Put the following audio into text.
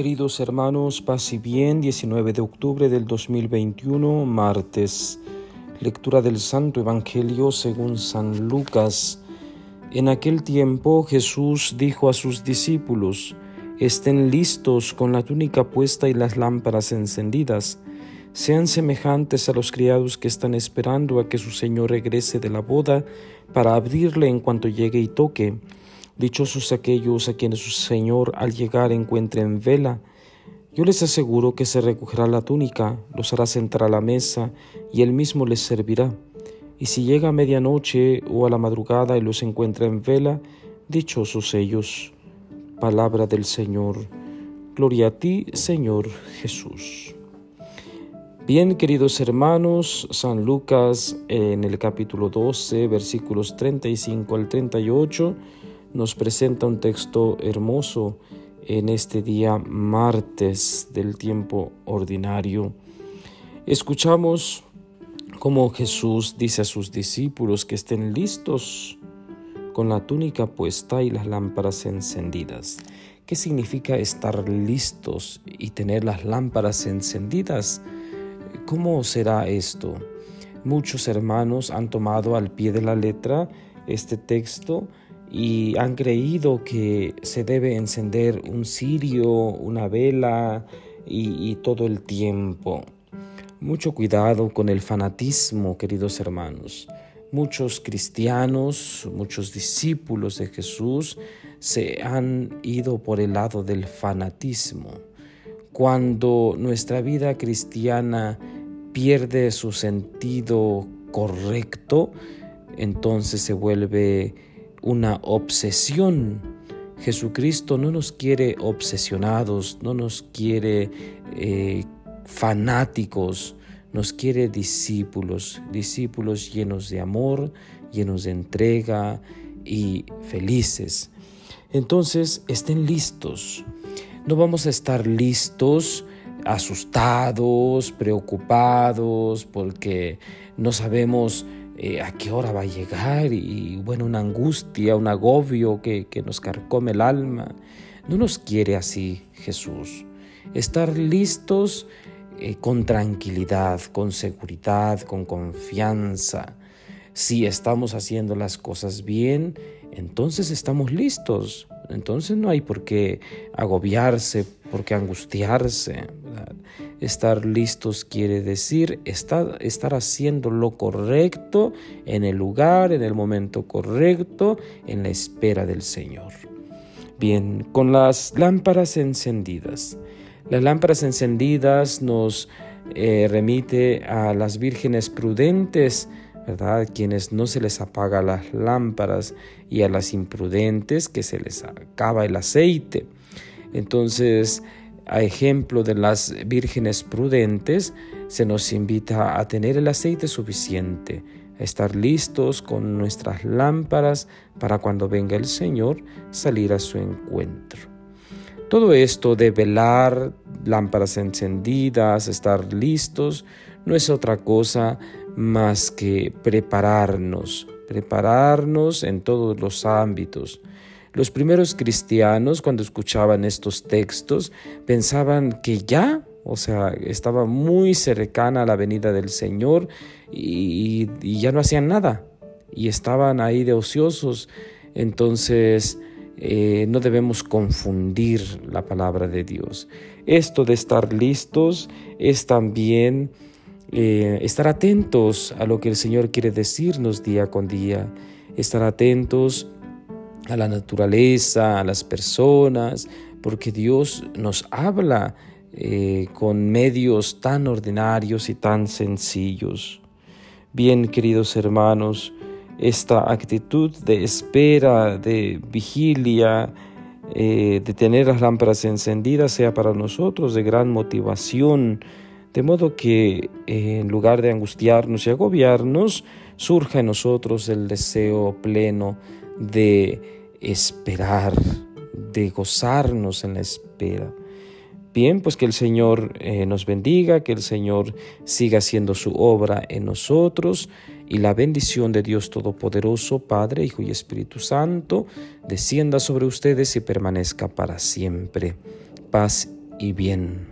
Queridos hermanos, paz y bien, 19 de octubre del 2021, martes. Lectura del Santo Evangelio según San Lucas. En aquel tiempo Jesús dijo a sus discípulos, Estén listos con la túnica puesta y las lámparas encendidas. Sean semejantes a los criados que están esperando a que su Señor regrese de la boda para abrirle en cuanto llegue y toque. Dichosos aquellos a quienes su Señor al llegar encuentre en vela. Yo les aseguro que se recogerá la túnica, los hará sentar a la mesa y él mismo les servirá. Y si llega a medianoche o a la madrugada y los encuentra en vela, dichosos ellos. Palabra del Señor. Gloria a ti, Señor Jesús. Bien, queridos hermanos, San Lucas en el capítulo 12, versículos 35 al 38, nos presenta un texto hermoso en este día martes del tiempo ordinario. Escuchamos cómo Jesús dice a sus discípulos que estén listos con la túnica puesta y las lámparas encendidas. ¿Qué significa estar listos y tener las lámparas encendidas? ¿Cómo será esto? Muchos hermanos han tomado al pie de la letra este texto y han creído que se debe encender un cirio, una vela y, y, todo el tiempo. Mucho cuidado con el fanatismo, queridos hermanos. Muchos cristianos, muchos discípulos de Jesús se han ido por el lado del fanatismo. Cuando nuestra vida cristiana pierde su sentido correcto, entonces se vuelve una obsesión. Jesucristo no nos quiere obsesionados, no nos quiere eh, fanáticos, nos quiere discípulos, discípulos llenos de amor, llenos de entrega y felices. Entonces, estén listos. No vamos a estar listos asustados, preocupados, porque no sabemos eh, a qué hora va a llegar y, bueno, una angustia, un agobio que, nos carcome el alma. No nos quiere así Jesús. Estar listos eh, con tranquilidad, con seguridad, con confianza. Si estamos haciendo las cosas bien, entonces estamos listos. Entonces no hay por qué agobiarse, por qué angustiarse. Estar listos quiere decir estar, estar haciendo lo correcto en el lugar, en el momento correcto, en la espera del Señor. Bien, con las lámparas encendidas. Las lámparas encendidas nos eh, remite a las vírgenes prudentes, ¿verdad? Quienes no se les apaga las lámparas y a las imprudentes que se les acaba el aceite. Entonces, a ejemplo de las vírgenes prudentes, se nos invita a tener el aceite suficiente, a estar listos con nuestras lámparas para cuando venga el Señor salir a su encuentro. Todo esto de velar, lámparas encendidas, estar listos, no es otra cosa más que prepararnos, prepararnos en todos los ámbitos. Los primeros cristianos cuando escuchaban estos textos pensaban que ya, o sea, estaba muy cercana a la venida del Señor y, ya no hacían nada y estaban ahí de ociosos. Entonces, eh, no debemos confundir la palabra de Dios. Esto de estar listos es también eh, estar atentos a lo que el Señor quiere decirnos día con día, estar atentos a la naturaleza, a las personas, porque Dios nos habla eh, con medios tan ordinarios y tan sencillos. Bien, queridos hermanos, esta actitud de espera, de vigilia, eh, de tener las lámparas encendidas sea para nosotros de gran motivación de modo que en lugar de angustiarnos y agobiarnos, surja en nosotros el deseo pleno de esperar, de gozarnos en la espera. Bien, pues que el Señor eh, nos bendiga, que el Señor siga haciendo su obra en nosotros y la bendición de Dios Todopoderoso, Padre, Hijo y Espíritu Santo, descienda sobre ustedes y permanezca para siempre. Paz y bien.